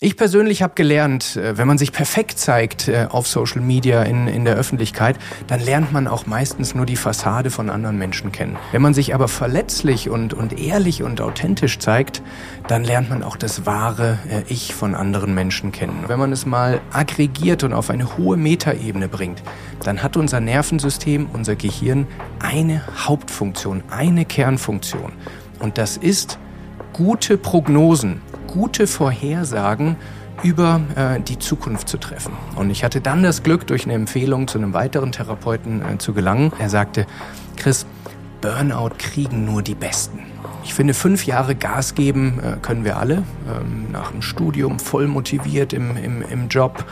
Ich persönlich habe gelernt, äh, wenn man sich perfekt zeigt äh, auf Social Media in, in der Öffentlichkeit, dann lernt man auch meistens nur die Fassade von anderen Menschen kennen. Wenn man sich aber verletzlich und, und ehrlich und authentisch zeigt, dann lernt man auch das wahre äh, Ich von anderen Menschen kennen. Wenn man es mal aggregiert und auf eine hohe Metaebene bringt, dann hat unser Nervensystem, unser Gehirn eine Hauptfunktion, eine Kernfunktion. Und das ist gute Prognosen gute Vorhersagen über äh, die Zukunft zu treffen. Und ich hatte dann das Glück, durch eine Empfehlung zu einem weiteren Therapeuten äh, zu gelangen. Er sagte, Chris, Burnout kriegen nur die Besten. Ich finde, fünf Jahre Gas geben äh, können wir alle, ähm, nach dem Studium voll motiviert im, im, im Job.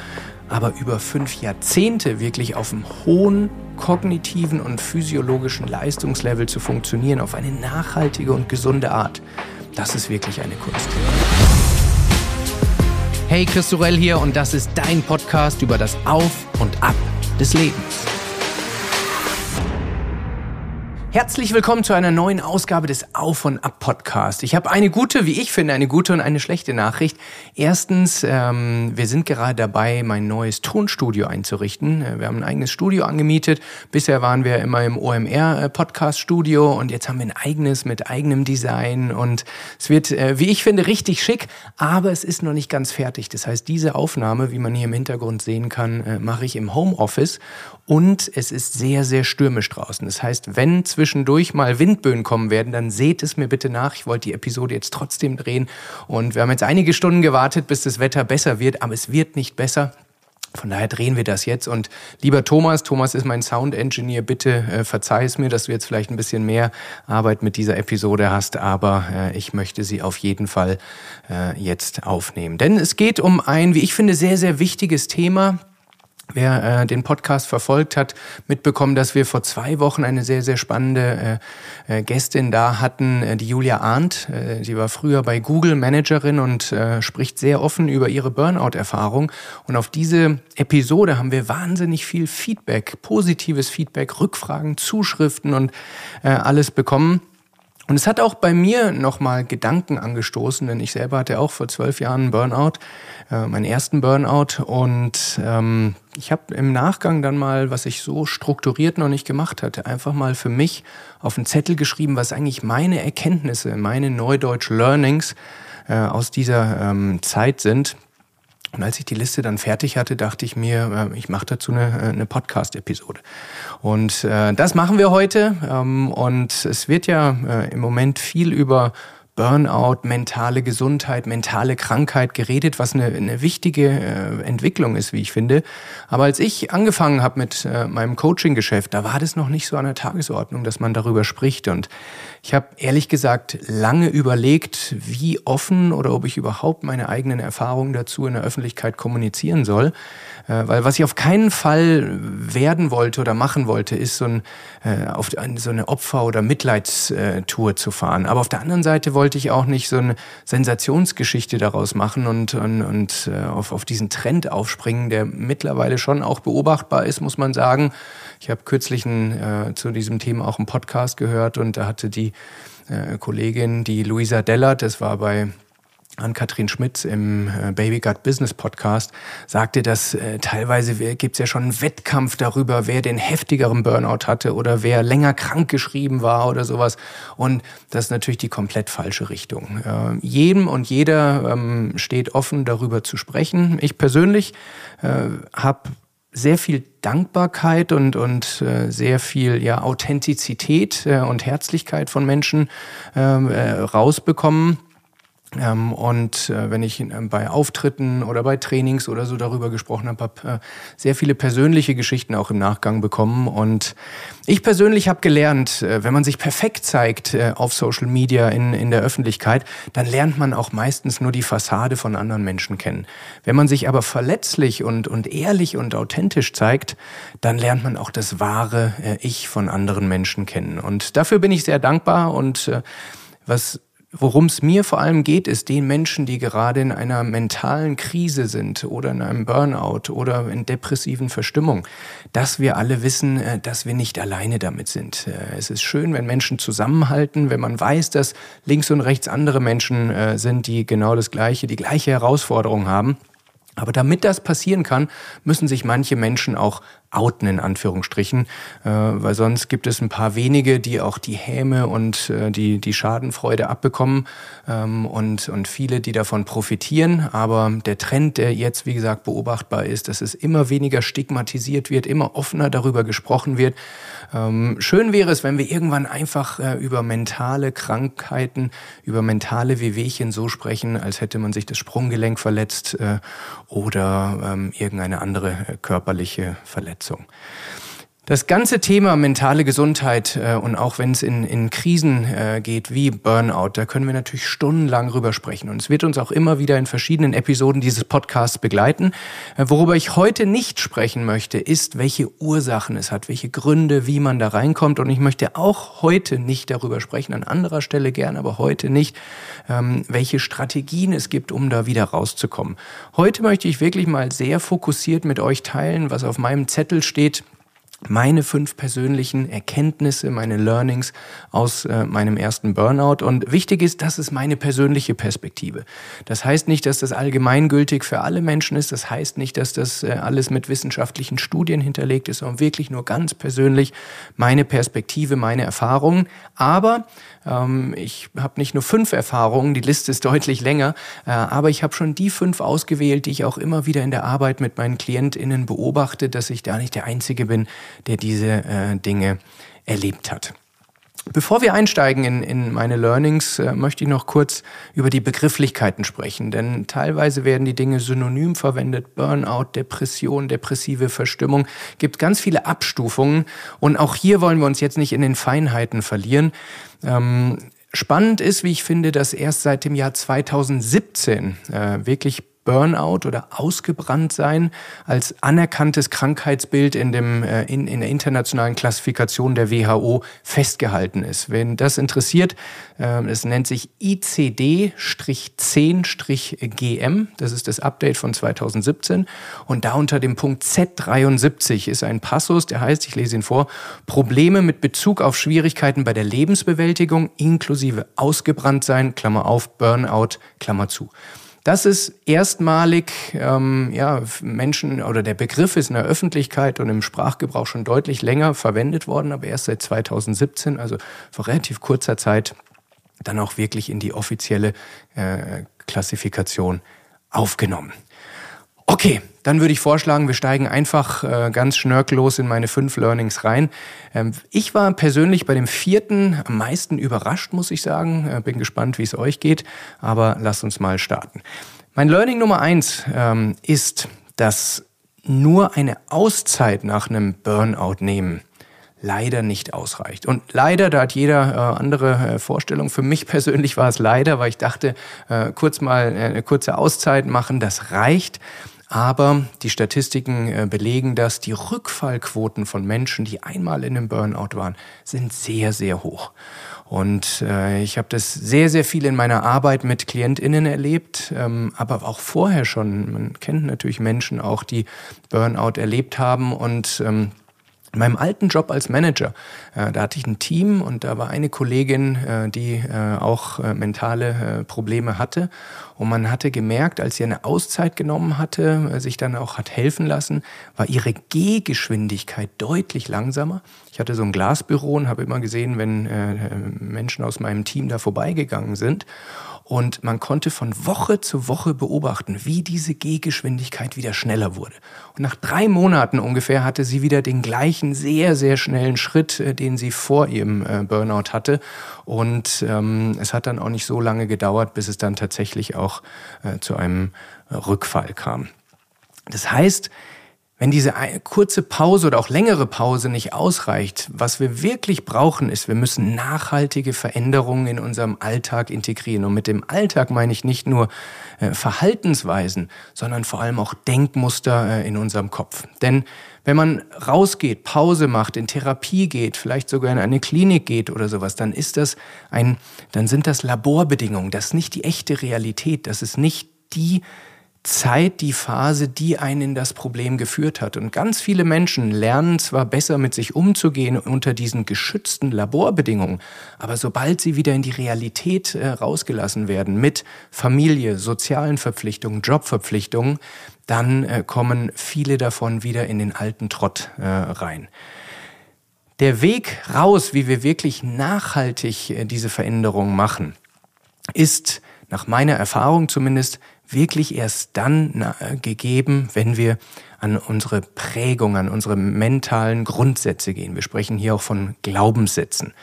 Aber über fünf Jahrzehnte wirklich auf einem hohen kognitiven und physiologischen Leistungslevel zu funktionieren, auf eine nachhaltige und gesunde Art, das ist wirklich eine Kunst. Hey, Chris Sorell hier und das ist dein Podcast über das Auf und Ab des Lebens. Herzlich willkommen zu einer neuen Ausgabe des Auf und Ab Podcast. Ich habe eine gute, wie ich finde, eine gute und eine schlechte Nachricht. Erstens, ähm, wir sind gerade dabei, mein neues Tonstudio einzurichten. Äh, wir haben ein eigenes Studio angemietet. Bisher waren wir immer im OMR äh, Podcast Studio und jetzt haben wir ein eigenes mit eigenem Design und es wird, äh, wie ich finde, richtig schick, aber es ist noch nicht ganz fertig. Das heißt, diese Aufnahme, wie man hier im Hintergrund sehen kann, äh, mache ich im Homeoffice und es ist sehr, sehr stürmisch draußen. Das heißt, wenn zwischendurch mal Windböen kommen werden, dann seht es mir bitte nach. Ich wollte die Episode jetzt trotzdem drehen. Und wir haben jetzt einige Stunden gewartet, bis das Wetter besser wird, aber es wird nicht besser. Von daher drehen wir das jetzt. Und lieber Thomas, Thomas ist mein Sound Engineer, bitte äh, verzeih es mir, dass du jetzt vielleicht ein bisschen mehr Arbeit mit dieser Episode hast, aber äh, ich möchte sie auf jeden Fall äh, jetzt aufnehmen. Denn es geht um ein, wie ich finde, sehr, sehr wichtiges Thema Wer äh, den Podcast verfolgt hat, mitbekommen, dass wir vor zwei Wochen eine sehr, sehr spannende äh, äh, Gästin da hatten, äh, die Julia Arndt. Äh, sie war früher bei Google Managerin und äh, spricht sehr offen über ihre Burnout-Erfahrung. Und auf diese Episode haben wir wahnsinnig viel Feedback, positives Feedback, Rückfragen, Zuschriften und äh, alles bekommen. Und es hat auch bei mir nochmal Gedanken angestoßen, denn ich selber hatte auch vor zwölf Jahren Burnout, äh, meinen ersten Burnout. Und ähm, ich habe im Nachgang dann mal, was ich so strukturiert noch nicht gemacht hatte, einfach mal für mich auf einen Zettel geschrieben, was eigentlich meine Erkenntnisse, meine Neudeutsch Learnings äh, aus dieser ähm, Zeit sind. Und als ich die Liste dann fertig hatte, dachte ich mir, äh, ich mache dazu eine, äh, eine Podcast-Episode. Und äh, das machen wir heute. Ähm, und es wird ja äh, im Moment viel über Burnout, mentale Gesundheit, mentale Krankheit geredet, was eine, eine wichtige äh, Entwicklung ist, wie ich finde. Aber als ich angefangen habe mit äh, meinem Coaching-Geschäft, da war das noch nicht so an der Tagesordnung, dass man darüber spricht. Und ich habe ehrlich gesagt lange überlegt, wie offen oder ob ich überhaupt meine eigenen Erfahrungen dazu in der Öffentlichkeit kommunizieren soll. Äh, weil was ich auf keinen Fall werden wollte oder machen wollte, ist so, ein, äh, auf so eine Opfer- oder Mitleidstour zu fahren. Aber auf der anderen Seite wollte ich auch nicht so eine Sensationsgeschichte daraus machen und, und, und äh, auf, auf diesen Trend aufspringen, der mittlerweile schon auch beobachtbar ist, muss man sagen. Ich habe kürzlich ein, äh, zu diesem Thema auch einen Podcast gehört und da hatte die äh, Kollegin, die Luisa Dellert, das war bei an Katrin Schmitz im äh, Baby Gut Business Podcast sagte, dass äh, teilweise gibt es ja schon einen Wettkampf darüber, wer den heftigeren Burnout hatte oder wer länger krank geschrieben war oder sowas. Und das ist natürlich die komplett falsche Richtung. Äh, jedem und jeder ähm, steht offen, darüber zu sprechen. Ich persönlich äh, habe sehr viel Dankbarkeit und, und äh, sehr viel ja, Authentizität äh, und Herzlichkeit von Menschen ähm, äh, rausbekommen ähm, und äh, wenn ich äh, bei Auftritten oder bei Trainings oder so darüber gesprochen habe, habe äh, sehr viele persönliche Geschichten auch im Nachgang bekommen. Und ich persönlich habe gelernt, äh, wenn man sich perfekt zeigt äh, auf Social Media in, in der Öffentlichkeit, dann lernt man auch meistens nur die Fassade von anderen Menschen kennen. Wenn man sich aber verletzlich und, und ehrlich und authentisch zeigt, dann lernt man auch das wahre äh, Ich von anderen Menschen kennen. Und dafür bin ich sehr dankbar und äh, was worum es mir vor allem geht, ist den Menschen, die gerade in einer mentalen Krise sind oder in einem Burnout oder in depressiven Verstimmung, dass wir alle wissen, äh, dass wir nicht alleine damit sind. Äh, es ist schön, wenn Menschen zusammenhalten, wenn man weiß, dass links und rechts andere Menschen äh, sind, die genau das gleiche, die gleiche Herausforderung haben. Aber damit das passieren kann, müssen sich manche Menschen auch outen, in Anführungsstrichen, äh, weil sonst gibt es ein paar wenige, die auch die Häme und äh, die, die Schadenfreude abbekommen ähm, und, und viele, die davon profitieren. Aber der Trend, der jetzt, wie gesagt, beobachtbar ist, dass es immer weniger stigmatisiert wird, immer offener darüber gesprochen wird. Ähm, schön wäre es, wenn wir irgendwann einfach äh, über mentale Krankheiten, über mentale Wehwehchen so sprechen, als hätte man sich das Sprunggelenk verletzt äh, oder ähm, irgendeine andere äh, körperliche Verletzung. Umsetzung. Das ganze Thema mentale Gesundheit äh, und auch wenn es in, in Krisen äh, geht wie Burnout, da können wir natürlich stundenlang drüber sprechen. Und es wird uns auch immer wieder in verschiedenen Episoden dieses Podcasts begleiten. Äh, worüber ich heute nicht sprechen möchte, ist, welche Ursachen es hat, welche Gründe, wie man da reinkommt. Und ich möchte auch heute nicht darüber sprechen, an anderer Stelle gern, aber heute nicht, ähm, welche Strategien es gibt, um da wieder rauszukommen. Heute möchte ich wirklich mal sehr fokussiert mit euch teilen, was auf meinem Zettel steht meine fünf persönlichen Erkenntnisse, meine Learnings aus äh, meinem ersten Burnout. Und wichtig ist, das ist meine persönliche Perspektive. Das heißt nicht, dass das allgemeingültig für alle Menschen ist. Das heißt nicht, dass das äh, alles mit wissenschaftlichen Studien hinterlegt ist, sondern wirklich nur ganz persönlich meine Perspektive, meine Erfahrungen. Aber ähm, ich habe nicht nur fünf Erfahrungen, die Liste ist deutlich länger, äh, aber ich habe schon die fünf ausgewählt, die ich auch immer wieder in der Arbeit mit meinen KlientInnen beobachte, dass ich da nicht der Einzige bin, der diese äh, Dinge erlebt hat. Bevor wir einsteigen in, in meine Learnings, äh, möchte ich noch kurz über die Begrifflichkeiten sprechen, denn teilweise werden die Dinge synonym verwendet. Burnout, Depression, depressive Verstimmung, gibt ganz viele Abstufungen und auch hier wollen wir uns jetzt nicht in den Feinheiten verlieren. Ähm, spannend ist, wie ich finde, dass erst seit dem Jahr 2017 äh, wirklich Burnout oder ausgebrannt sein als anerkanntes Krankheitsbild in, dem, äh, in, in der internationalen Klassifikation der WHO festgehalten ist. Wenn das interessiert, äh, es nennt sich ICD-10-GM, das ist das Update von 2017 und da unter dem Punkt Z73 ist ein Passus, der heißt, ich lese ihn vor, Probleme mit Bezug auf Schwierigkeiten bei der Lebensbewältigung inklusive ausgebrannt sein, Klammer auf, Burnout, Klammer zu. Das ist erstmalig, ähm, ja, Menschen oder der Begriff ist in der Öffentlichkeit und im Sprachgebrauch schon deutlich länger verwendet worden, aber erst seit 2017, also vor relativ kurzer Zeit, dann auch wirklich in die offizielle äh, Klassifikation aufgenommen. Okay, dann würde ich vorschlagen, wir steigen einfach äh, ganz schnörkellos in meine fünf Learnings rein. Ähm, ich war persönlich bei dem vierten am meisten überrascht, muss ich sagen. Äh, bin gespannt, wie es euch geht, aber lasst uns mal starten. Mein Learning Nummer eins ähm, ist, dass nur eine Auszeit nach einem Burnout nehmen leider nicht ausreicht. Und leider, da hat jeder äh, andere äh, Vorstellung. Für mich persönlich war es leider, weil ich dachte, äh, kurz mal äh, eine kurze Auszeit machen, das reicht. Aber die Statistiken äh, belegen dass Die Rückfallquoten von Menschen, die einmal in einem Burnout waren, sind sehr, sehr hoch. Und äh, ich habe das sehr, sehr viel in meiner Arbeit mit KlientInnen erlebt, ähm, aber auch vorher schon. Man kennt natürlich Menschen auch, die Burnout erlebt haben und ähm, in meinem alten Job als Manager, äh, da hatte ich ein Team und da war eine Kollegin, äh, die äh, auch äh, mentale äh, Probleme hatte. Und man hatte gemerkt, als sie eine Auszeit genommen hatte, äh, sich dann auch hat helfen lassen, war ihre Gehgeschwindigkeit deutlich langsamer. Ich hatte so ein Glasbüro und habe immer gesehen, wenn Menschen aus meinem Team da vorbeigegangen sind. Und man konnte von Woche zu Woche beobachten, wie diese Gehgeschwindigkeit wieder schneller wurde. Und nach drei Monaten ungefähr hatte sie wieder den gleichen sehr, sehr schnellen Schritt, äh, den sie vor ihrem äh, Burnout hatte. Und ähm, es hat dann auch nicht so lange gedauert, bis es dann tatsächlich auch äh, zu einem Rückfall kam. Das heißt, wenn diese kurze Pause oder auch längere Pause nicht ausreicht, was wir wirklich brauchen, ist, wir müssen nachhaltige Veränderungen in unserem Alltag integrieren. Und mit dem Alltag meine ich nicht nur äh, Verhaltensweisen, sondern vor allem auch Denkmuster äh, in unserem Kopf. Denn wenn man rausgeht, Pause macht, in Therapie geht, vielleicht sogar in eine Klinik geht oder sowas, dann ist das ein, dann sind das Laborbedingungen. Das ist nicht die echte Realität. Das ist nicht die Zeit die Phase, die einen in das Problem geführt hat. Und ganz viele Menschen lernen zwar besser mit sich umzugehen unter diesen geschützten Laborbedingungen, aber sobald sie wieder in die Realität äh, rausgelassen werden mit Familie, sozialen Verpflichtungen, Jobverpflichtungen, dann äh, kommen viele davon wieder in den alten Trott äh, rein. Der Weg raus, wie wir wirklich nachhaltig äh, diese Veränderung machen, ist nach meiner Erfahrung zumindest wirklich erst dann gegeben, wenn wir an unsere Prägung, an unsere mentalen Grundsätze gehen. Wir sprechen hier auch von Glaubenssätzen.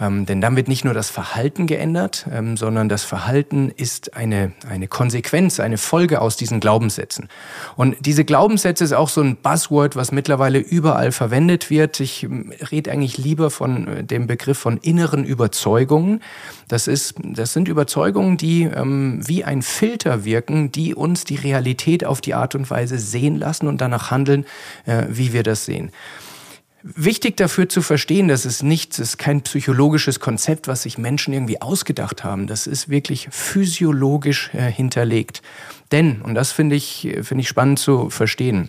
Ähm, denn dann wird nicht nur das Verhalten geändert, ähm, sondern das Verhalten ist eine, eine Konsequenz, eine Folge aus diesen Glaubenssätzen. Und diese Glaubenssätze ist auch so ein Buzzword, was mittlerweile überall verwendet wird. Ich ähm, rede eigentlich lieber von äh, dem Begriff von inneren Überzeugungen. Das, ist, das sind Überzeugungen, die ähm, wie ein Filter wirken, die uns die Realität auf die Art und Weise sehen lassen und danach handeln, äh, wie wir das sehen. Wichtig dafür zu verstehen, dass es nichts ist, kein psychologisches Konzept, was sich Menschen irgendwie ausgedacht haben. Das ist wirklich physiologisch äh, hinterlegt. Denn, und das finde ich, finde ich spannend zu verstehen,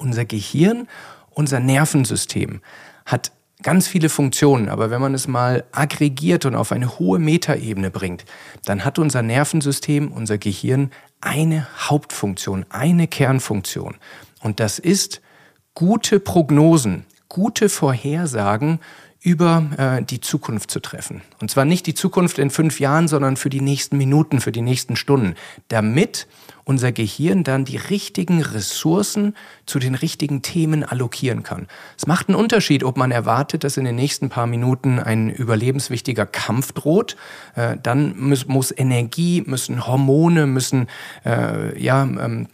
unser Gehirn, unser Nervensystem hat ganz viele Funktionen, aber wenn man es mal aggregiert und auf eine hohe Metaebene bringt, dann hat unser Nervensystem, unser Gehirn eine Hauptfunktion, eine Kernfunktion. Und das ist gute Prognosen gute Vorhersagen über äh, die Zukunft zu treffen. Und zwar nicht die Zukunft in fünf Jahren, sondern für die nächsten Minuten, für die nächsten Stunden, damit unser Gehirn dann die richtigen Ressourcen zu den richtigen Themen allokieren kann. Es macht einen Unterschied, ob man erwartet, dass in den nächsten paar Minuten ein überlebenswichtiger Kampf droht. Äh, dann muss, muss, Energie, müssen Hormone, müssen äh, ja ähm,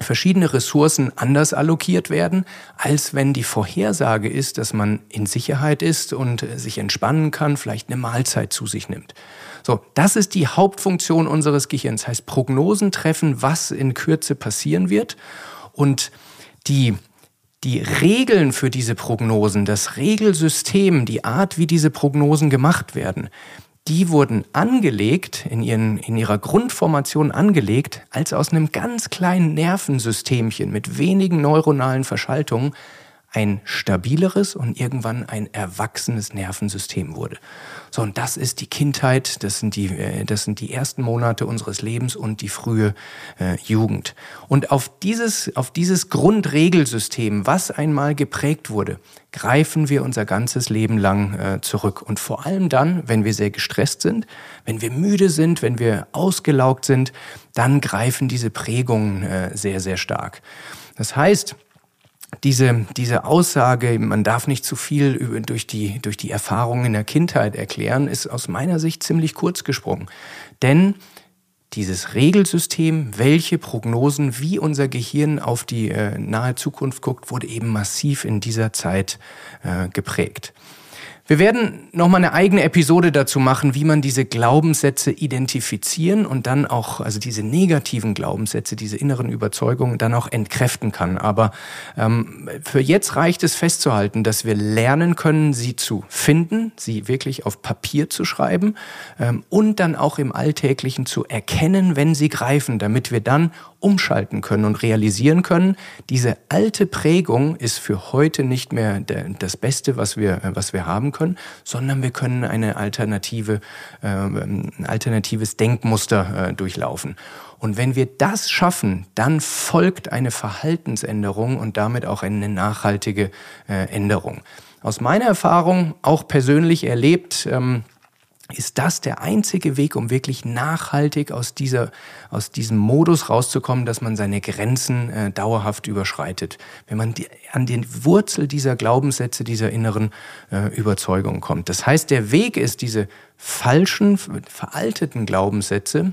verschiedene Ressourcen anders allokiert werden, als wenn die Vorhersage ist, dass man in Sicherheit ist und sich entspannen kann, vielleicht eine Mahlzeit zu sich nimmt. So, das ist die Hauptfunktion unseres Gehirns, heißt Prognosen treffen, was in Kürze passieren wird und die die Regeln für diese Prognosen, das Regelsystem, die Art, wie diese Prognosen gemacht werden, die wurden angelegt, in, ihren, in ihrer Grundformation angelegt, als aus einem ganz kleinen Nervensystemchen mit wenigen neuronalen Verschaltungen ein stabileres und irgendwann ein erwachsenes Nervensystem wurde. So, und das ist die Kindheit, das sind die, äh, das sind die ersten Monate unseres Lebens und die frühe äh, Jugend. Und auf dieses, auf dieses Grundregelsystem, was einmal geprägt wurde, greifen wir unser ganzes Leben lang äh, zurück. Und vor allem dann, wenn wir sehr gestresst sind, wenn wir müde sind, wenn wir ausgelaugt sind, dann greifen diese Prägungen äh, sehr, sehr stark. Das heißt, diese, diese Aussage, man darf nicht zu viel durch, die, durch die Erfahrungen in der Kindheit erklären, ist aus meiner Sicht ziemlich kurz gesprungen. Denn dieses Regelsystem, welche Prognosen, wie unser Gehirn auf die äh, nahe Zukunft guckt, wurde eben massiv in dieser Zeit äh, geprägt. Wir werden nochmal eine eigene Episode dazu machen, wie man diese Glaubenssätze identifizieren und dann auch, also diese negativen Glaubenssätze, diese inneren Überzeugungen dann auch entkräften kann. Aber ähm, für jetzt reicht es festzuhalten, dass wir lernen können, sie zu finden, sie wirklich auf Papier zu schreiben ähm, und dann auch im Alltäglichen zu erkennen, wenn sie greifen, damit wir dann umschalten können und realisieren können, diese alte Prägung ist für heute nicht mehr das Beste, was wir, was wir haben können, sondern wir können eine alternative, äh, ein alternatives Denkmuster äh, durchlaufen. Und wenn wir das schaffen, dann folgt eine Verhaltensänderung und damit auch eine nachhaltige äh, Änderung. Aus meiner Erfahrung, auch persönlich erlebt, ähm, ist das der einzige Weg, um wirklich nachhaltig aus, dieser, aus diesem Modus rauszukommen, dass man seine Grenzen äh, dauerhaft überschreitet. Wenn man die, an den Wurzel dieser Glaubenssätze, dieser inneren äh, Überzeugung kommt. Das heißt, der Weg ist, diese falschen, veralteten Glaubenssätze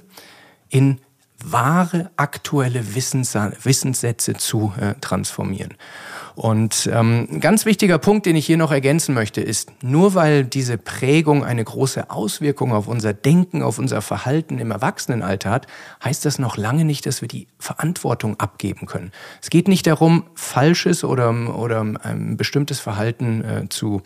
in wahre, aktuelle Wissens Wissenssätze zu äh, transformieren. Und ähm, ein ganz wichtiger Punkt, den ich hier noch ergänzen möchte, ist, nur weil diese Prägung eine große Auswirkung auf unser Denken, auf unser Verhalten im Erwachsenenalter hat, heißt das noch lange nicht, dass wir die Verantwortung abgeben können. Es geht nicht darum, falsches oder, oder ein bestimmtes Verhalten äh, zu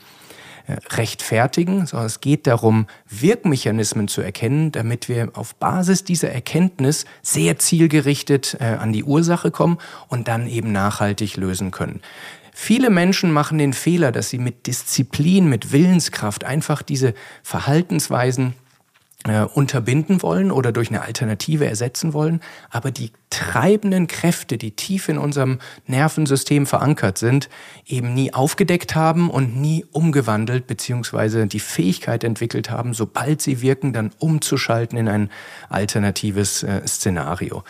rechtfertigen, sondern es geht darum, Wirkmechanismen zu erkennen, damit wir auf Basis dieser Erkenntnis sehr zielgerichtet äh, an die Ursache kommen und dann eben nachhaltig lösen können. Viele Menschen machen den Fehler, dass sie mit Disziplin, mit Willenskraft einfach diese Verhaltensweisen äh, unterbinden wollen oder durch eine Alternative ersetzen wollen. Aber die treibenden Kräfte, die tief in unserem Nervensystem verankert sind, eben nie aufgedeckt haben und nie umgewandelt beziehungsweise die Fähigkeit entwickelt haben, sobald sie wirken, dann umzuschalten in ein alternatives äh, Szenario.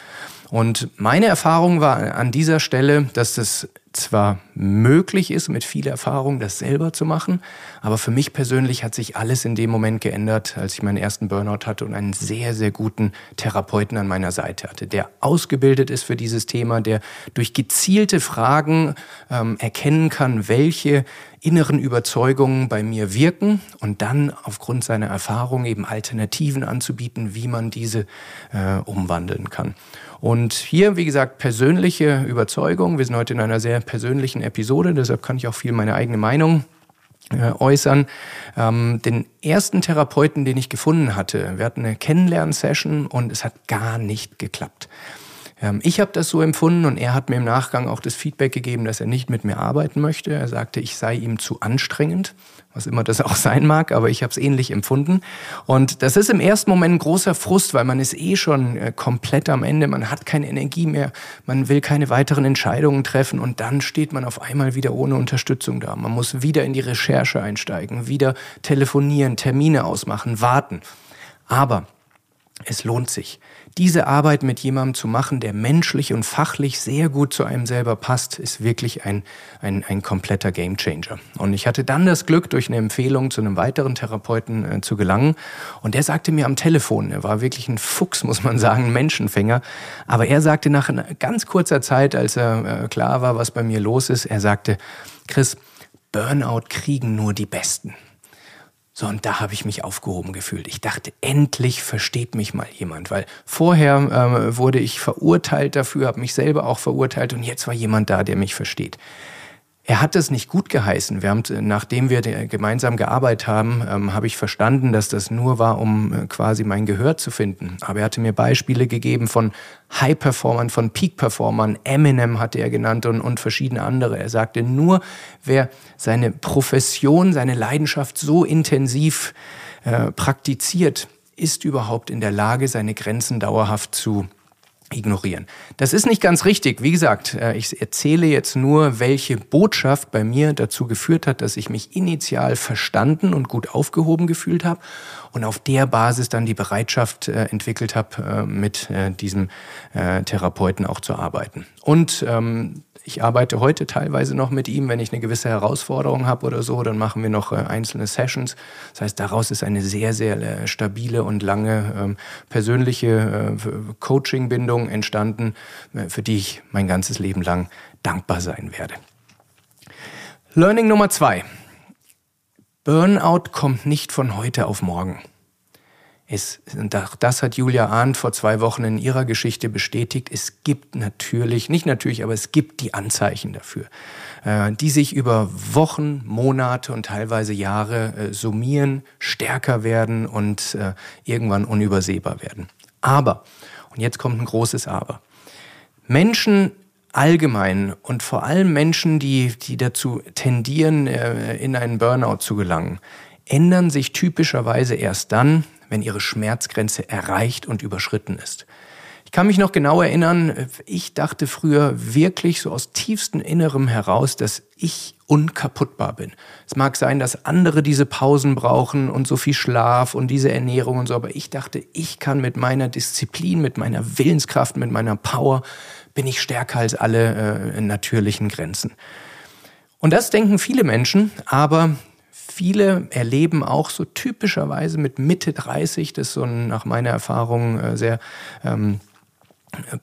Und meine Erfahrung war an dieser Stelle, dass das zwar möglich ist, mit viel Erfahrung das selber zu machen, aber für mich persönlich hat sich alles in dem Moment geändert, als ich meinen ersten Burnout hatte und einen sehr, sehr guten Therapeuten an meiner Seite hatte, der ausgebildet ist für dieses Thema, der durch gezielte Fragen ähm, erkennen kann, welche inneren Überzeugungen bei mir wirken und dann aufgrund seiner Erfahrung eben Alternativen anzubieten, wie man diese äh, umwandeln kann. Und hier, wie gesagt, persönliche Überzeugung. Wir sind heute in einer sehr persönlichen Episode, deshalb kann ich auch viel meine eigene Meinung äh, äußern. Ähm, den ersten Therapeuten, den ich gefunden hatte, wir hatten eine Kennenlernsession und es hat gar nicht geklappt. Ähm, ich habe das so empfunden und er hat mir im Nachgang auch das Feedback gegeben, dass er nicht mit mir arbeiten möchte. Er sagte, ich sei ihm zu anstrengend, was immer das auch sein mag, aber ich habe es ähnlich empfunden. Und das ist im ersten Moment ein großer Frust, weil man ist eh schon äh, komplett am Ende, man hat keine Energie mehr, man will keine weiteren Entscheidungen treffen und dann steht man auf einmal wieder ohne Unterstützung da. Man muss wieder in die Recherche einsteigen, wieder telefonieren, Termine ausmachen, warten. Aber es lohnt sich diese Arbeit mit jemandem zu machen, der menschlich und fachlich sehr gut zu einem selber passt, ist wirklich ein, ein, ein kompletter Gamechanger. Und ich hatte dann das Glück, durch eine Empfehlung zu einem weiteren Therapeuten äh, zu gelangen. Und der sagte mir am Telefon, er war wirklich ein Fuchs, muss man sagen, Menschenfänger. Aber er sagte nach ganz kurzer Zeit, als er äh, klar war, was bei mir los ist, er sagte, Chris, Burnout kriegen nur die Besten. So, und da habe ich mich aufgehoben gefühlt. Ich dachte, endlich versteht mich mal jemand, weil vorher ähm, wurde ich verurteilt dafür, habe mich selber auch verurteilt und jetzt war jemand da, der mich versteht. Er hat es nicht gut geheißen. Wir haben, nachdem wir gemeinsam gearbeitet haben, ähm, habe ich verstanden, dass das nur war, um äh, quasi mein Gehör zu finden. Aber er hatte mir Beispiele gegeben von High-Performern, von Peak-Performern. Eminem hatte er genannt und, und verschiedene andere. Er sagte, nur wer seine Profession, seine Leidenschaft so intensiv äh, praktiziert, ist überhaupt in der Lage, seine Grenzen dauerhaft zu ignorieren. Das ist nicht ganz richtig. Wie gesagt, äh, ich erzähle jetzt nur, welche Botschaft bei mir dazu geführt hat, dass ich mich initial verstanden und gut aufgehoben gefühlt habe und auf der Basis dann die Bereitschaft äh, entwickelt habe, äh, mit diesem Therapeuten auch zu arbeiten. Und ähm, ich arbeite heute teilweise noch mit ihm, wenn ich eine gewisse Herausforderung habe oder so, dann machen wir noch äh, einzelne Sessions. Das heißt, daraus ist eine sehr, sehr äh, stabile und lange ähm, persönliche äh, Coaching-Bindung entstanden, für die ich mein ganzes Leben lang dankbar sein werde. Learning Nummer zwei. Burnout kommt nicht von heute auf morgen. Es, das hat Julia Arndt vor zwei Wochen in ihrer Geschichte bestätigt. Es gibt natürlich, nicht natürlich, aber es gibt die Anzeichen dafür, äh, die sich über Wochen, Monate und teilweise Jahre äh, summieren, stärker werden und äh, irgendwann unübersehbar werden. Aber, und jetzt kommt ein großes Aber, Menschen allgemein und vor allem Menschen, die, die dazu tendieren, in einen Burnout zu gelangen, ändern sich typischerweise erst dann, wenn ihre Schmerzgrenze erreicht und überschritten ist. Ich kann mich noch genau erinnern, ich dachte früher wirklich so aus tiefstem Innerem heraus, dass ich unkaputtbar bin. Es mag sein, dass andere diese Pausen brauchen und so viel Schlaf und diese Ernährung und so, aber ich dachte, ich kann mit meiner Disziplin, mit meiner Willenskraft, mit meiner Power, bin ich stärker als alle äh, natürlichen Grenzen. Und das denken viele Menschen, aber viele erleben auch so typischerweise mit Mitte 30, das ist so ein, nach meiner Erfahrung äh, sehr ähm,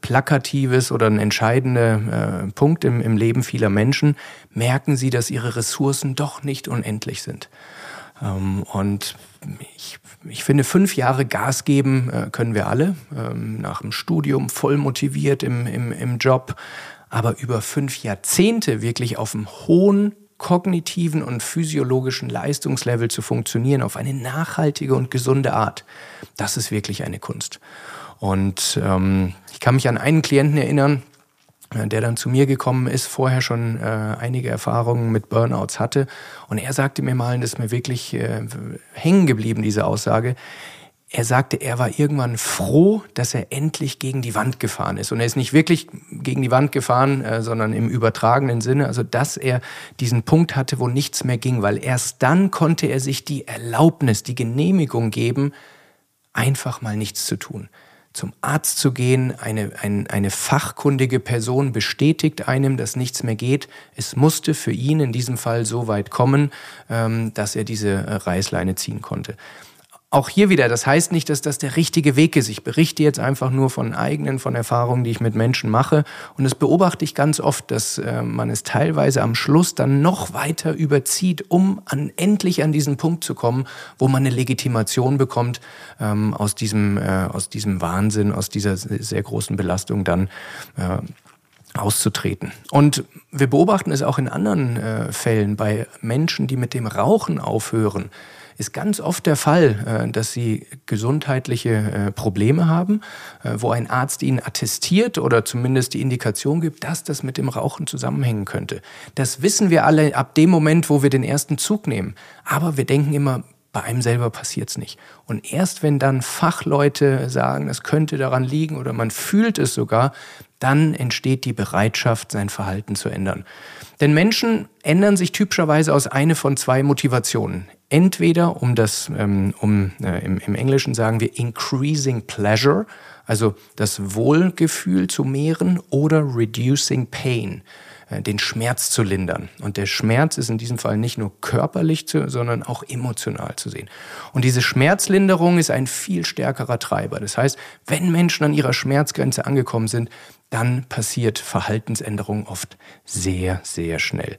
plakatives oder ein entscheidender äh, Punkt im, im Leben vieler Menschen, merken sie, dass ihre Ressourcen doch nicht unendlich sind. Ähm, und ich, ich finde, fünf Jahre Gas geben äh, können wir alle. Ähm, nach dem Studium voll motiviert im, im, im Job. Aber über fünf Jahrzehnte wirklich auf einem hohen kognitiven und physiologischen Leistungslevel zu funktionieren, auf eine nachhaltige und gesunde Art, das ist wirklich eine Kunst. Und ähm, ich kann mich an einen Klienten erinnern, äh, der dann zu mir gekommen ist, vorher schon äh, einige Erfahrungen mit Burnouts hatte. Und er sagte mir mal, und das ist mir wirklich äh, hängen geblieben, diese Aussage, er sagte, er war irgendwann froh, dass er endlich gegen die Wand gefahren ist. Und er ist nicht wirklich gegen die Wand gefahren, äh, sondern im übertragenen Sinne, also dass er diesen Punkt hatte, wo nichts mehr ging, weil erst dann konnte er sich die Erlaubnis, die Genehmigung geben, einfach mal nichts zu tun zum Arzt zu gehen, eine, ein, eine fachkundige Person bestätigt einem, dass nichts mehr geht. Es musste für ihn in diesem Fall so weit kommen, ähm, dass er diese äh, Reißleine ziehen konnte. Auch hier wieder, das heißt nicht, dass das der richtige Weg ist. Ich berichte jetzt einfach nur von eigenen, von Erfahrungen, die ich mit Menschen mache. Und das beobachte ich ganz oft, dass äh, man es teilweise am Schluss dann noch weiter überzieht, um an, endlich an diesen Punkt zu kommen, wo man eine Legitimation bekommt, ähm, aus, diesem, äh, aus diesem Wahnsinn, aus dieser sehr großen Belastung dann äh, auszutreten. Und wir beobachten es auch in anderen äh, Fällen bei Menschen, die mit dem Rauchen aufhören ist ganz oft der Fall, äh, dass sie gesundheitliche äh, Probleme haben, äh, wo ein Arzt ihnen attestiert oder zumindest die Indikation gibt, dass das mit dem Rauchen zusammenhängen könnte. Das wissen wir alle ab dem Moment, wo wir den ersten Zug nehmen. Aber wir denken immer, bei einem selber passiert es nicht. Und erst wenn dann Fachleute sagen, das könnte daran liegen oder man fühlt es sogar, dann entsteht die Bereitschaft, sein Verhalten zu ändern. Denn Menschen ändern sich typischerweise aus eine von zwei Motivationen. Entweder um das, ähm, um äh, im, im Englischen sagen wir increasing pleasure, also das Wohlgefühl zu mehren, oder reducing pain. Äh, den Schmerz zu lindern. Und der Schmerz ist in diesem Fall nicht nur körperlich, zu, sondern auch emotional zu sehen. Und diese Schmerzlinderung ist ein viel stärkerer Treiber. Das heißt, wenn Menschen an ihrer Schmerzgrenze angekommen sind, dann passiert Verhaltensänderung oft sehr, sehr schnell.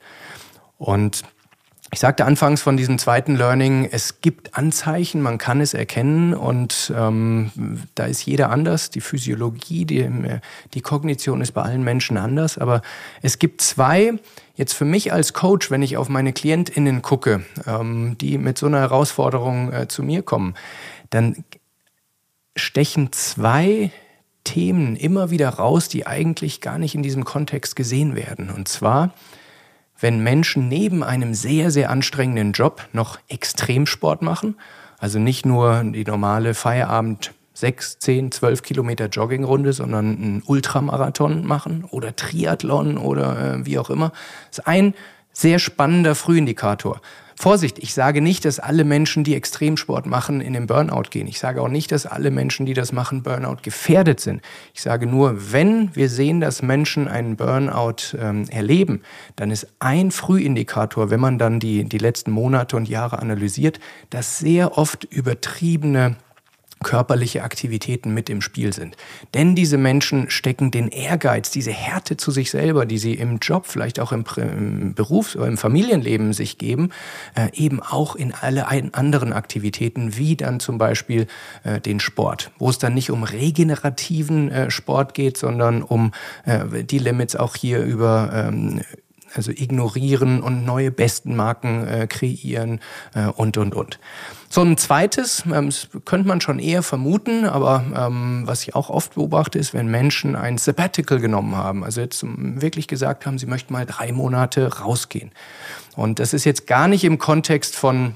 Und ich sagte anfangs von diesem zweiten Learning, es gibt Anzeichen, man kann es erkennen und ähm, da ist jeder anders. Die Physiologie, die, die Kognition ist bei allen Menschen anders, aber es gibt zwei, jetzt für mich als Coach, wenn ich auf meine KlientInnen gucke, ähm, die mit so einer Herausforderung äh, zu mir kommen, dann stechen zwei Themen immer wieder raus, die eigentlich gar nicht in diesem Kontext gesehen werden. Und zwar wenn Menschen neben einem sehr, sehr anstrengenden Job noch Extremsport machen, also nicht nur die normale Feierabend 6, 10, 12 Kilometer Joggingrunde, sondern einen Ultramarathon machen oder Triathlon oder äh, wie auch immer. Ist ein sehr spannender Frühindikator. Vorsicht, ich sage nicht, dass alle Menschen, die Extremsport machen, in den Burnout gehen. Ich sage auch nicht, dass alle Menschen, die das machen, Burnout gefährdet sind. Ich sage nur, wenn wir sehen, dass Menschen einen Burnout ähm, erleben, dann ist ein Frühindikator, wenn man dann die, die letzten Monate und Jahre analysiert, dass sehr oft übertriebene körperliche Aktivitäten mit im Spiel sind. Denn diese Menschen stecken den Ehrgeiz, diese Härte zu sich selber, die sie im Job, vielleicht auch im, im Berufs- oder im Familienleben sich geben, äh, eben auch in alle anderen Aktivitäten, wie dann zum Beispiel äh, den Sport, wo es dann nicht um regenerativen äh, Sport geht, sondern um äh, die Limits auch hier über ähm, also ignorieren und neue Bestenmarken äh, kreieren äh, und, und, und. So ein zweites, ähm, das könnte man schon eher vermuten, aber ähm, was ich auch oft beobachte, ist, wenn Menschen ein Sabbatical genommen haben, also jetzt wirklich gesagt haben, sie möchten mal drei Monate rausgehen. Und das ist jetzt gar nicht im Kontext von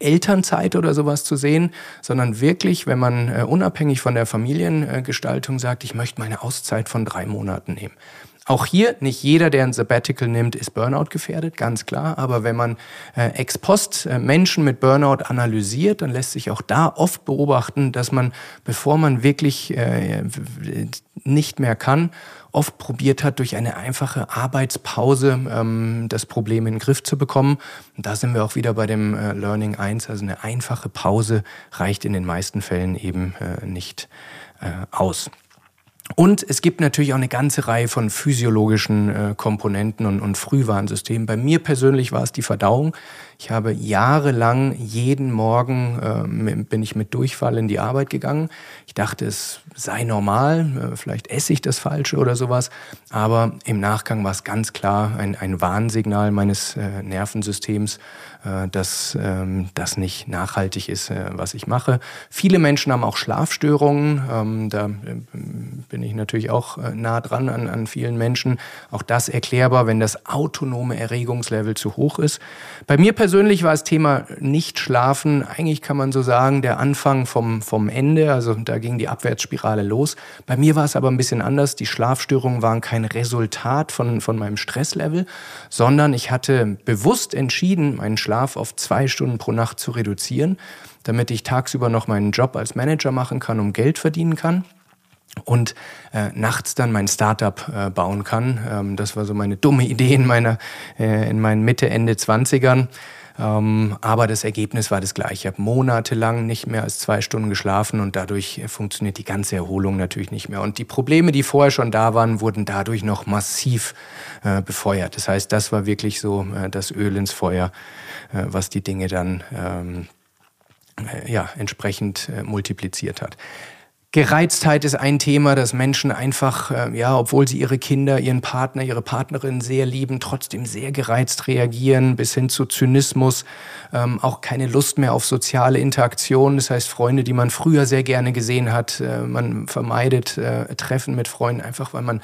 Elternzeit oder sowas zu sehen, sondern wirklich, wenn man äh, unabhängig von der Familiengestaltung sagt, ich möchte meine Auszeit von drei Monaten nehmen. Auch hier, nicht jeder, der ein Sabbatical nimmt, ist Burnout gefährdet, ganz klar. Aber wenn man äh, ex post äh, Menschen mit Burnout analysiert, dann lässt sich auch da oft beobachten, dass man, bevor man wirklich äh, nicht mehr kann, oft probiert hat, durch eine einfache Arbeitspause ähm, das Problem in den Griff zu bekommen. Und da sind wir auch wieder bei dem äh, Learning 1. Also eine einfache Pause reicht in den meisten Fällen eben äh, nicht äh, aus. Und es gibt natürlich auch eine ganze Reihe von physiologischen äh, Komponenten und, und Frühwarnsystemen. Bei mir persönlich war es die Verdauung. Ich habe jahrelang jeden Morgen äh, bin ich mit Durchfall in die Arbeit gegangen. Ich dachte, es sei normal, äh, vielleicht esse ich das Falsche oder sowas. Aber im Nachgang war es ganz klar ein, ein Warnsignal meines äh, Nervensystems, äh, dass ähm, das nicht nachhaltig ist, äh, was ich mache. Viele Menschen haben auch Schlafstörungen. Ähm, da äh, bin ich natürlich auch nah dran an, an vielen Menschen. Auch das erklärbar, wenn das autonome Erregungslevel zu hoch ist. Bei mir persönlich persönlich war das Thema nicht schlafen, eigentlich kann man so sagen, der Anfang vom, vom Ende. Also da ging die Abwärtsspirale los. Bei mir war es aber ein bisschen anders. Die Schlafstörungen waren kein Resultat von, von meinem Stresslevel, sondern ich hatte bewusst entschieden, meinen Schlaf auf zwei Stunden pro Nacht zu reduzieren, damit ich tagsüber noch meinen Job als Manager machen kann, um Geld verdienen kann und äh, nachts dann mein Startup äh, bauen kann. Ähm, das war so meine dumme Idee in meiner äh, in meinen Mitte Ende 20ern. Ähm, aber das Ergebnis war das gleiche. Ich habe monatelang nicht mehr als zwei Stunden geschlafen und dadurch funktioniert die ganze Erholung natürlich nicht mehr. Und die Probleme, die vorher schon da waren, wurden dadurch noch massiv äh, befeuert. Das heißt, das war wirklich so äh, das Öl ins Feuer, äh, was die Dinge dann ähm, äh, ja, entsprechend multipliziert hat. Gereiztheit ist ein Thema, dass Menschen einfach, äh, ja, obwohl sie ihre Kinder, ihren Partner, ihre Partnerin sehr lieben, trotzdem sehr gereizt reagieren, bis hin zu Zynismus, ähm, auch keine Lust mehr auf soziale Interaktion. Das heißt, Freunde, die man früher sehr gerne gesehen hat, äh, man vermeidet äh, Treffen mit Freunden, einfach weil man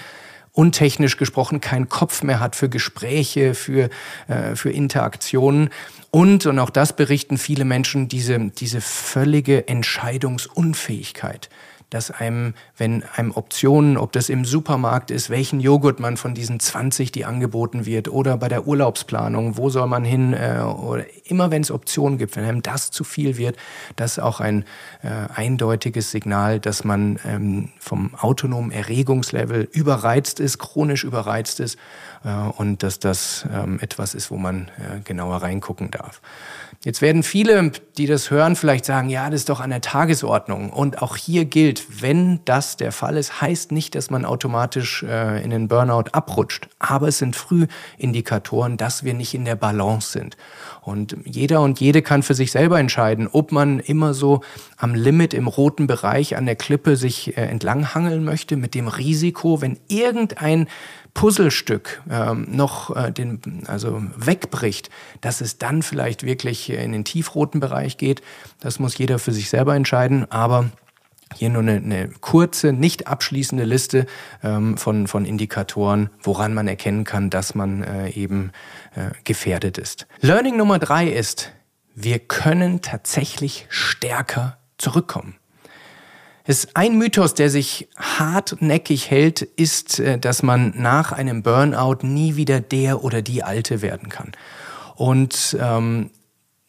untechnisch gesprochen keinen Kopf mehr hat für Gespräche, für, äh, für Interaktionen. Und, und auch das berichten viele Menschen, diese, diese völlige Entscheidungsunfähigkeit dass einem, wenn einem Optionen, ob das im Supermarkt ist, welchen Joghurt man von diesen 20, die angeboten wird, oder bei der Urlaubsplanung, wo soll man hin, äh, oder immer wenn es Optionen gibt, wenn einem das zu viel wird, das ist auch ein äh, eindeutiges Signal, dass man ähm, vom autonomen Erregungslevel überreizt ist, chronisch überreizt ist äh, und dass das ähm, etwas ist, wo man äh, genauer reingucken darf. Jetzt werden viele, die das hören, vielleicht sagen, ja, das ist doch an der Tagesordnung. Und auch hier gilt, wenn das der Fall ist, heißt nicht, dass man automatisch äh, in den Burnout abrutscht. Aber es sind Frühindikatoren, dass wir nicht in der Balance sind. Und jeder und jede kann für sich selber entscheiden, ob man immer so am Limit im roten Bereich an der Klippe sich äh, entlanghangeln möchte mit dem Risiko, wenn irgendein Puzzlestück ähm, noch äh, den, also wegbricht, dass es dann vielleicht wirklich in den tiefroten Bereich geht. Das muss jeder für sich selber entscheiden. Aber hier nur eine, eine kurze, nicht abschließende Liste ähm, von, von Indikatoren, woran man erkennen kann, dass man äh, eben äh, gefährdet ist. Learning Nummer drei ist, wir können tatsächlich stärker zurückkommen. Ist ein Mythos, der sich hartnäckig hält, ist, äh, dass man nach einem Burnout nie wieder der oder die Alte werden kann. Und ähm,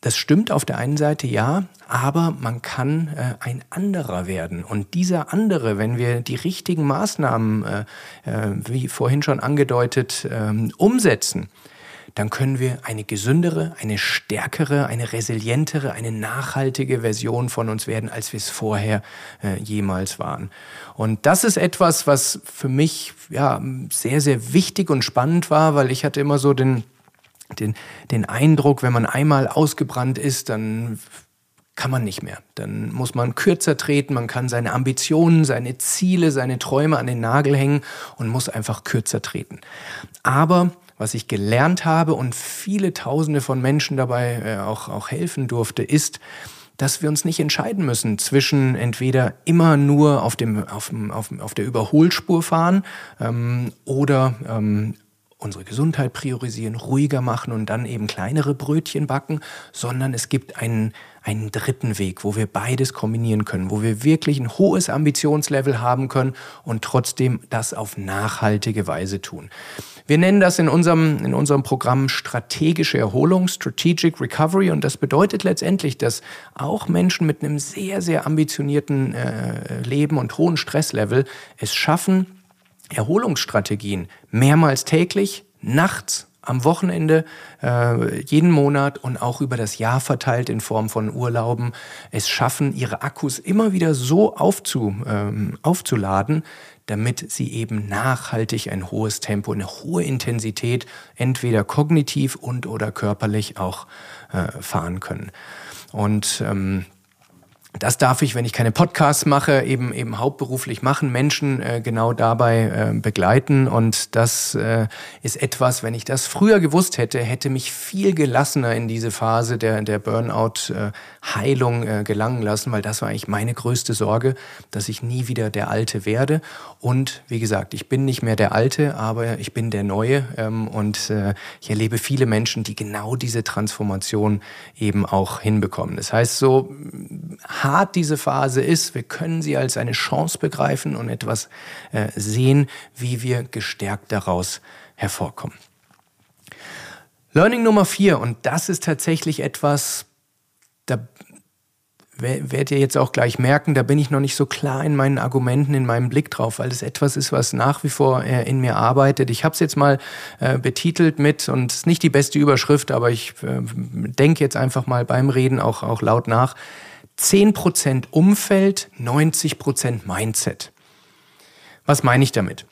das stimmt auf der einen Seite ja, aber man kann äh, ein anderer werden. Und dieser andere, wenn wir die richtigen Maßnahmen, äh, äh, wie vorhin schon angedeutet, ähm, umsetzen, dann können wir eine gesündere, eine stärkere, eine resilientere, eine nachhaltige Version von uns werden, als wir es vorher äh, jemals waren. Und das ist etwas, was für mich ja sehr, sehr wichtig und spannend war, weil ich hatte immer so den, den, den Eindruck, wenn man einmal ausgebrannt ist, dann kann man nicht mehr. Dann muss man kürzer treten, man kann seine Ambitionen, seine Ziele, seine Träume an den Nagel hängen und muss einfach kürzer treten. Aber was ich gelernt habe und viele Tausende von Menschen dabei äh, auch, auch helfen durfte, ist, dass wir uns nicht entscheiden müssen zwischen entweder immer nur auf, dem, auf, auf, auf der Überholspur fahren ähm, oder ähm, unsere Gesundheit priorisieren, ruhiger machen und dann eben kleinere Brötchen backen, sondern es gibt einen, einen dritten Weg, wo wir beides kombinieren können, wo wir wirklich ein hohes Ambitionslevel haben können und trotzdem das auf nachhaltige Weise tun. Wir nennen das in unserem, in unserem Programm strategische Erholung, Strategic Recovery. Und das bedeutet letztendlich, dass auch Menschen mit einem sehr, sehr ambitionierten äh, Leben und hohen Stresslevel es schaffen, Erholungsstrategien mehrmals täglich, nachts am Wochenende, äh, jeden Monat und auch über das Jahr verteilt in Form von Urlauben es schaffen, ihre Akkus immer wieder so aufzu, ähm, aufzuladen, damit sie eben nachhaltig ein hohes Tempo, eine hohe Intensität entweder kognitiv und oder körperlich auch äh, fahren können. Und ähm, das darf ich, wenn ich keine Podcasts mache, eben eben hauptberuflich machen, Menschen äh, genau dabei äh, begleiten. Und das äh, ist etwas, wenn ich das früher gewusst hätte, hätte mich viel gelassener in diese Phase der, der Burnout-Heilung äh, gelangen lassen, weil das war eigentlich meine größte Sorge, dass ich nie wieder der Alte werde. Und wie gesagt, ich bin nicht mehr der Alte, aber ich bin der Neue. Ähm, und äh, ich erlebe viele Menschen, die genau diese Transformation eben auch hinbekommen. Das heißt, so hart diese Phase ist, wir können sie als eine Chance begreifen und etwas äh, sehen, wie wir gestärkt daraus hervorkommen. Learning Nummer vier, und das ist tatsächlich etwas, da werdet ihr jetzt auch gleich merken, da bin ich noch nicht so klar in meinen Argumenten, in meinem Blick drauf, weil es etwas ist, was nach wie vor äh, in mir arbeitet. Ich habe es jetzt mal äh, betitelt mit, und es ist nicht die beste Überschrift, aber ich äh, denke jetzt einfach mal beim Reden auch, auch laut nach. 10% Umfeld, 90% Mindset. Was meine ich damit?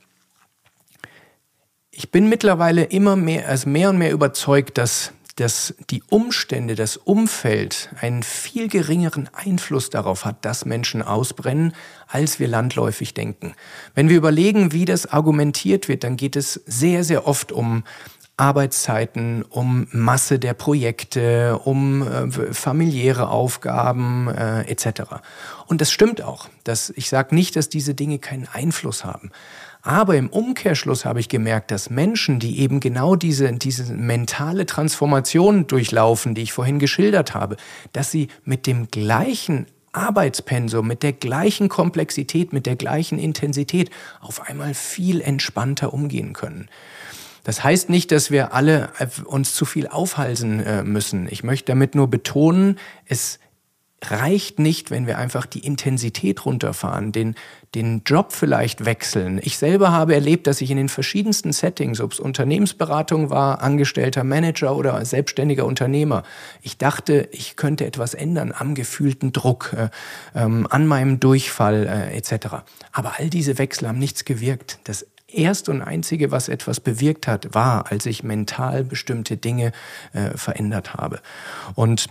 Ich bin mittlerweile immer mehr, also mehr und mehr überzeugt, dass, dass die Umstände, das Umfeld einen viel geringeren Einfluss darauf hat, dass Menschen ausbrennen, als wir landläufig denken. Wenn wir überlegen, wie das argumentiert wird, dann geht es sehr, sehr oft um Arbeitszeiten, um Masse der Projekte, um äh, familiäre Aufgaben äh, etc. Und das stimmt auch. Dass, ich sage nicht, dass diese Dinge keinen Einfluss haben. Aber im Umkehrschluss habe ich gemerkt, dass Menschen, die eben genau diese, diese mentale Transformation durchlaufen, die ich vorhin geschildert habe, dass sie mit dem gleichen Arbeitspensum, mit der gleichen Komplexität, mit der gleichen Intensität auf einmal viel entspannter umgehen können. Das heißt nicht, dass wir alle uns zu viel aufhalsen äh, müssen. Ich möchte damit nur betonen, es reicht nicht, wenn wir einfach die Intensität runterfahren, den, den Job vielleicht wechseln. Ich selber habe erlebt, dass ich in den verschiedensten Settings, ob es Unternehmensberatung war, angestellter Manager oder selbstständiger Unternehmer, ich dachte, ich könnte etwas ändern am gefühlten Druck, äh, ähm, an meinem Durchfall äh, etc. Aber all diese Wechsel haben nichts gewirkt. Das erst und einzige, was etwas bewirkt hat, war, als ich mental bestimmte Dinge äh, verändert habe. Und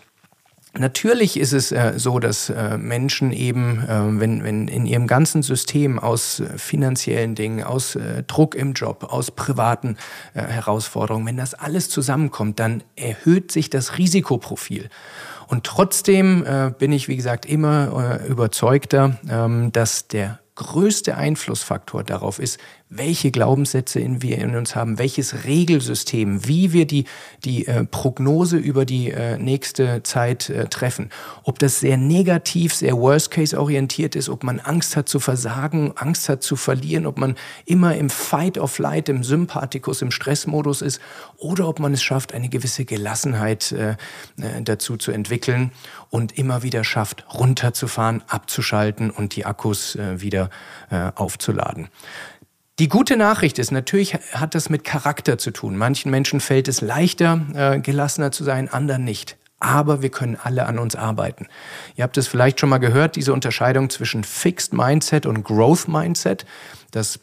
Natürlich ist es äh, so, dass äh, Menschen eben, äh, wenn, wenn in ihrem ganzen System aus äh, finanziellen Dingen, aus äh, Druck im Job, aus privaten äh, Herausforderungen, wenn das alles zusammenkommt, dann erhöht sich das Risikoprofil. Und trotzdem bin ich, wie gesagt, immer überzeugter, ähm, dass der größte Einflussfaktor darauf ist, welche Glaubenssätze in wir in uns haben, welches Regelsystem, wie wir die, die äh, Prognose über die äh, nächste Zeit äh, treffen. Ob das sehr negativ, sehr Worst-Case-orientiert ist, ob man Angst hat zu versagen, Angst hat zu verlieren, ob man immer im Fight of Light, im Sympathikus, im Stressmodus ist oder ob man es schafft, eine gewisse Gelassenheit äh, äh, dazu zu entwickeln und immer wieder schafft, runterzufahren, abzuschalten und die Akkus äh, wieder äh, aufzuladen. Die gute Nachricht ist, natürlich hat das mit Charakter zu tun. Manchen Menschen fällt es leichter, äh, gelassener zu sein, anderen nicht. Aber wir können alle an uns arbeiten. Ihr habt es vielleicht schon mal gehört, diese Unterscheidung zwischen Fixed Mindset und Growth Mindset. Das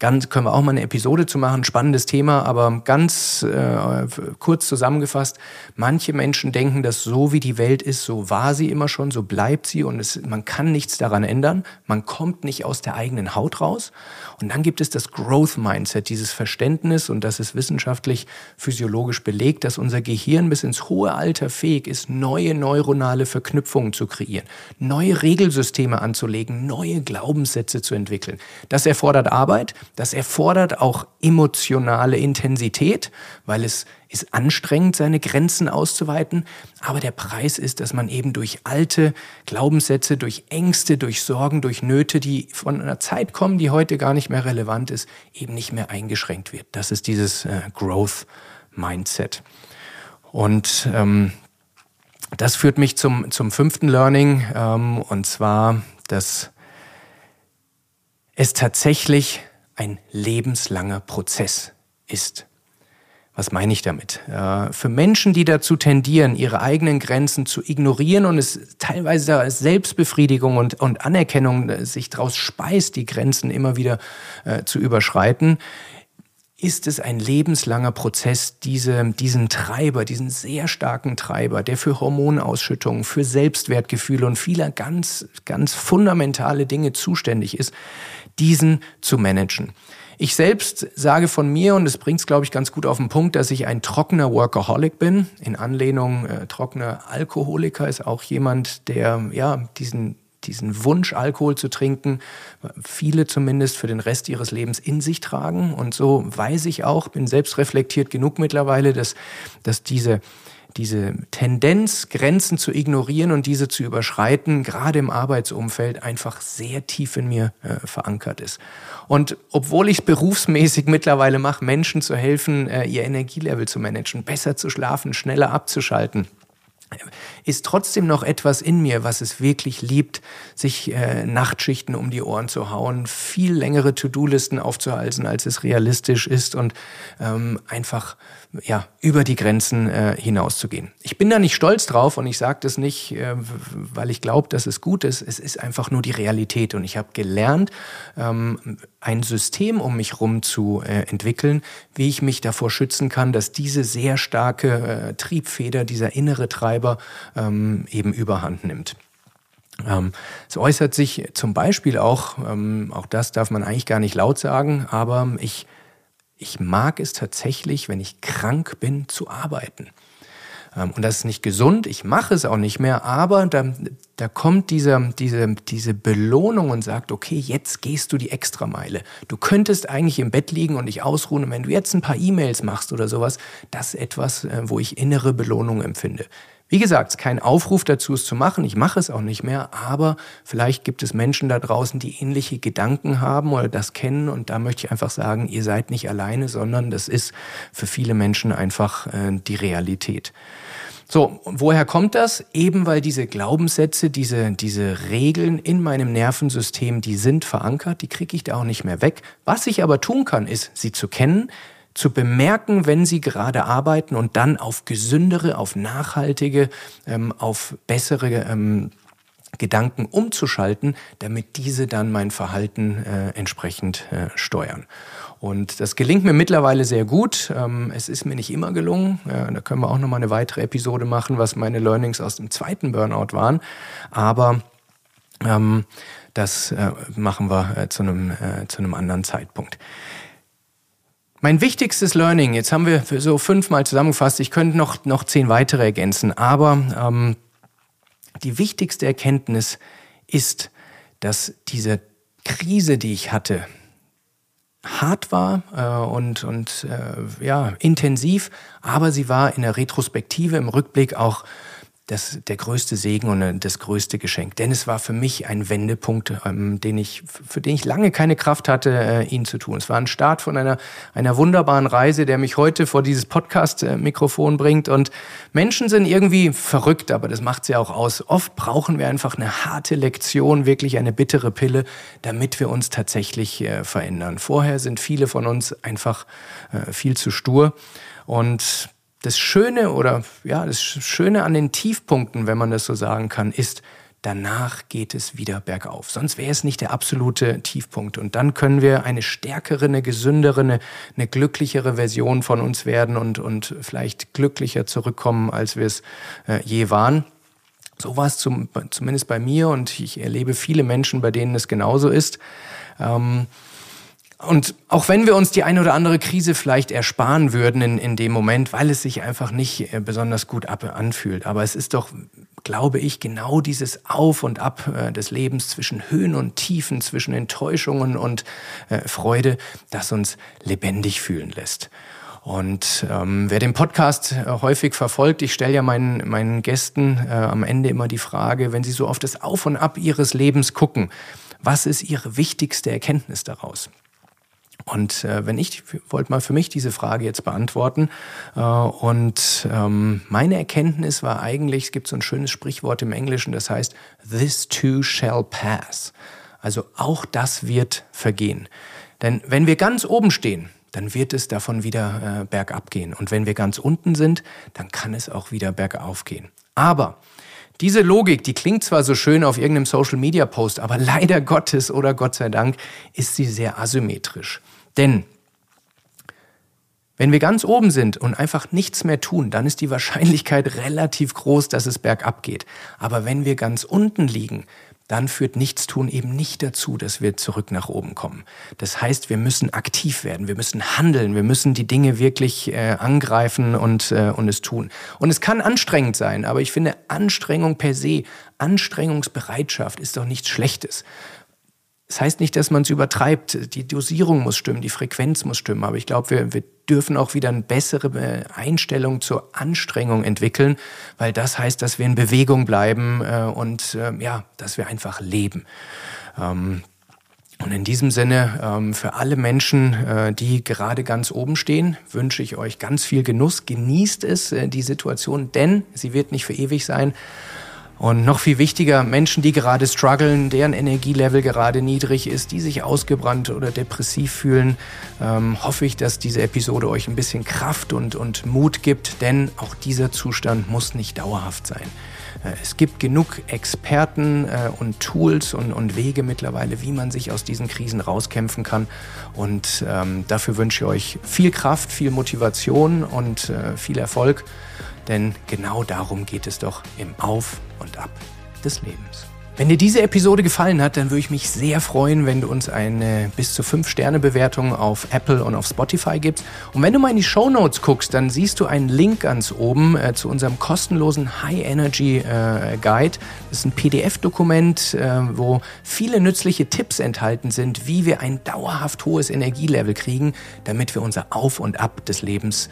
Ganz können wir auch mal eine Episode zu machen, spannendes Thema, aber ganz äh, kurz zusammengefasst, manche Menschen denken, dass so wie die Welt ist, so war sie immer schon, so bleibt sie und es, man kann nichts daran ändern, man kommt nicht aus der eigenen Haut raus. Und dann gibt es das Growth Mindset, dieses Verständnis, und das ist wissenschaftlich, physiologisch belegt, dass unser Gehirn bis ins hohe Alter fähig ist, neue neuronale Verknüpfungen zu kreieren, neue Regelsysteme anzulegen, neue Glaubenssätze zu entwickeln. Das erfordert Arbeit, das erfordert auch emotionale Intensität, weil es ist anstrengend, seine Grenzen auszuweiten. Aber der Preis ist, dass man eben durch alte Glaubenssätze, durch Ängste, durch Sorgen, durch Nöte, die von einer Zeit kommen, die heute gar nicht mehr relevant ist, eben nicht mehr eingeschränkt wird. Das ist dieses äh, Growth Mindset. Und ähm, das führt mich zum, zum fünften Learning, ähm, und zwar, dass es tatsächlich ein lebenslanger Prozess ist. Was meine ich damit? Äh, für Menschen, die dazu tendieren, ihre eigenen Grenzen zu ignorieren und es teilweise als Selbstbefriedigung und, und Anerkennung äh, sich daraus speist, die Grenzen immer wieder äh, zu überschreiten, ist es ein lebenslanger Prozess, diese, diesen Treiber, diesen sehr starken Treiber, der für Hormonausschüttungen, für Selbstwertgefühle und vieler ganz, ganz fundamentale Dinge zuständig ist, diesen zu managen. Ich selbst sage von mir, und das bringt es, glaube ich, ganz gut auf den Punkt, dass ich ein trockener Workaholic bin. In Anlehnung, äh, trockener Alkoholiker ist auch jemand, der ja diesen diesen Wunsch, Alkohol zu trinken, viele zumindest für den Rest ihres Lebens in sich tragen. Und so weiß ich auch, bin selbst reflektiert genug mittlerweile, dass, dass diese, diese Tendenz, Grenzen zu ignorieren und diese zu überschreiten, gerade im Arbeitsumfeld einfach sehr tief in mir äh, verankert ist. Und obwohl ich es berufsmäßig mittlerweile mache, Menschen zu helfen, äh, ihr Energielevel zu managen, besser zu schlafen, schneller abzuschalten, ist trotzdem noch etwas in mir, was es wirklich liebt, sich äh, Nachtschichten um die Ohren zu hauen, viel längere To-Do-Listen aufzuhalten, als es realistisch ist und ähm, einfach ja, über die Grenzen äh, hinauszugehen. Ich bin da nicht stolz drauf und ich sage das nicht, äh, weil ich glaube, dass es gut ist. Es ist einfach nur die Realität und ich habe gelernt, ähm, ein System um mich herum zu äh, entwickeln, wie ich mich davor schützen kann, dass diese sehr starke äh, Triebfeder, dieser innere Treiber ähm, eben überhand nimmt. Ähm, es äußert sich zum Beispiel auch, ähm, auch das darf man eigentlich gar nicht laut sagen, aber ich ich mag es tatsächlich, wenn ich krank bin, zu arbeiten. Ähm, und das ist nicht gesund, ich mache es auch nicht mehr, aber da, da kommt diese, diese, diese Belohnung und sagt, okay, jetzt gehst du die Extrameile. Du könntest eigentlich im Bett liegen und dich ausruhen und wenn du jetzt ein paar E-Mails machst oder sowas, das ist etwas, äh, wo ich innere Belohnung empfinde. Wie gesagt, kein Aufruf dazu, es zu machen. Ich mache es auch nicht mehr. Aber vielleicht gibt es Menschen da draußen, die ähnliche Gedanken haben oder das kennen. Und da möchte ich einfach sagen, ihr seid nicht alleine, sondern das ist für viele Menschen einfach äh, die Realität. So, woher kommt das? Eben weil diese Glaubenssätze, diese, diese Regeln in meinem Nervensystem, die sind verankert, die kriege ich da auch nicht mehr weg. Was ich aber tun kann, ist, sie zu kennen, zu bemerken, wenn sie gerade arbeiten und dann auf gesündere, auf nachhaltige, ähm, auf bessere ähm, Gedanken umzuschalten, damit diese dann mein Verhalten äh, entsprechend äh, steuern. Und das gelingt mir mittlerweile sehr gut. Ähm, es ist mir nicht immer gelungen. Ja, da können wir auch noch mal eine weitere Episode machen, was meine Learnings aus dem zweiten Burnout waren. Aber ähm, das äh, machen wir äh, zu, einem, äh, zu einem anderen Zeitpunkt. Mein wichtigstes Learning, jetzt haben wir so fünfmal zusammengefasst, ich könnte noch, noch zehn weitere ergänzen, aber ähm, die wichtigste Erkenntnis ist, dass diese Krise, die ich hatte, hart war äh, und, und äh, ja, intensiv, aber sie war in der Retrospektive, im Rückblick auch das, der größte Segen und äh, das größte Geschenk. Denn es war für mich ein Wendepunkt, ähm, den ich, für den ich lange keine Kraft hatte, äh, ihn zu tun. Es war ein Start von einer, einer wunderbaren Reise, der mich heute vor dieses Podcast-Mikrofon bringt. Und Menschen sind irgendwie verrückt, aber das macht sie auch aus. Oft brauchen wir einfach eine harte Lektion, wirklich eine bittere Pille, damit wir uns tatsächlich äh, verändern. Vorher sind viele von uns einfach äh, viel zu stur. Und das Schöne oder ja, das Schöne an den Tiefpunkten, wenn man das so sagen kann, ist, danach geht es wieder bergauf. Sonst wäre es nicht der absolute Tiefpunkt. Und dann können wir eine stärkere, eine gesündere, eine, eine glücklichere Version von uns werden und, und vielleicht glücklicher zurückkommen, als wir es äh, je waren. So war es zum, zumindest bei mir und ich erlebe viele Menschen, bei denen es genauso ist. Ähm, und auch wenn wir uns die eine oder andere Krise vielleicht ersparen würden in, in dem Moment, weil es sich einfach nicht äh, besonders gut ab anfühlt. Aber es ist doch, glaube ich, genau dieses Auf und Ab äh, des Lebens zwischen Höhen und Tiefen, zwischen Enttäuschungen und äh, Freude, das uns lebendig fühlen lässt. Und ähm, wer den Podcast äh, häufig verfolgt, ich stelle ja meinen, meinen Gästen äh, am Ende immer die Frage, wenn sie so auf das Auf und Ab ihres Lebens gucken, was ist ihre wichtigste Erkenntnis daraus? Und äh, wenn ich wollte mal für mich diese Frage jetzt beantworten. Äh, und ähm, meine Erkenntnis war eigentlich, es gibt so ein schönes Sprichwort im Englischen, das heißt, this too shall pass. Also auch das wird vergehen. Denn wenn wir ganz oben stehen, dann wird es davon wieder äh, bergab gehen. Und wenn wir ganz unten sind, dann kann es auch wieder bergauf gehen. Aber diese Logik, die klingt zwar so schön auf irgendeinem Social-Media-Post, aber leider Gottes oder Gott sei Dank ist sie sehr asymmetrisch. Denn wenn wir ganz oben sind und einfach nichts mehr tun, dann ist die Wahrscheinlichkeit relativ groß, dass es bergab geht. Aber wenn wir ganz unten liegen, dann führt Nichtstun eben nicht dazu, dass wir zurück nach oben kommen. Das heißt, wir müssen aktiv werden, wir müssen handeln, wir müssen die Dinge wirklich äh, angreifen und, äh, und es tun. Und es kann anstrengend sein, aber ich finde Anstrengung per se, Anstrengungsbereitschaft ist doch nichts Schlechtes. Das heißt nicht, dass man es übertreibt. Die Dosierung muss stimmen, die Frequenz muss stimmen. Aber ich glaube, wir, wir dürfen auch wieder eine bessere äh, Einstellung zur Anstrengung entwickeln, weil das heißt, dass wir in Bewegung bleiben äh, und äh, ja, dass wir einfach leben. Ähm, und in diesem Sinne, ähm, für alle Menschen, äh, die gerade ganz oben stehen, wünsche ich euch ganz viel Genuss. Genießt es, äh, die Situation, denn sie wird nicht für ewig sein. Und noch viel wichtiger, Menschen, die gerade strugglen, deren Energielevel gerade niedrig ist, die sich ausgebrannt oder depressiv fühlen, ähm, hoffe ich, dass diese Episode euch ein bisschen Kraft und, und Mut gibt, denn auch dieser Zustand muss nicht dauerhaft sein. Äh, es gibt genug Experten äh, und Tools und, und, Wege mittlerweile, wie man sich aus diesen Krisen rauskämpfen kann. Und ähm, dafür wünsche ich euch viel Kraft, viel Motivation und äh, viel Erfolg. Denn genau darum geht es doch im Auf und Ab des Lebens. Wenn dir diese Episode gefallen hat, dann würde ich mich sehr freuen, wenn du uns eine bis zu 5-Sterne-Bewertung auf Apple und auf Spotify gibst. Und wenn du mal in die Show Notes guckst, dann siehst du einen Link ganz oben äh, zu unserem kostenlosen High Energy äh, Guide. Das ist ein PDF-Dokument, äh, wo viele nützliche Tipps enthalten sind, wie wir ein dauerhaft hohes Energielevel kriegen, damit wir unser Auf und Ab des Lebens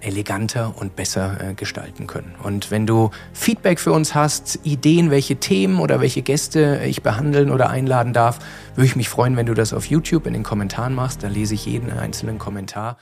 eleganter und besser äh, gestalten können. Und wenn du Feedback für uns hast, Ideen, welche Themen oder welche Gäste ich behandeln oder einladen darf, würde ich mich freuen, wenn du das auf YouTube in den Kommentaren machst. Da lese ich jeden einzelnen Kommentar.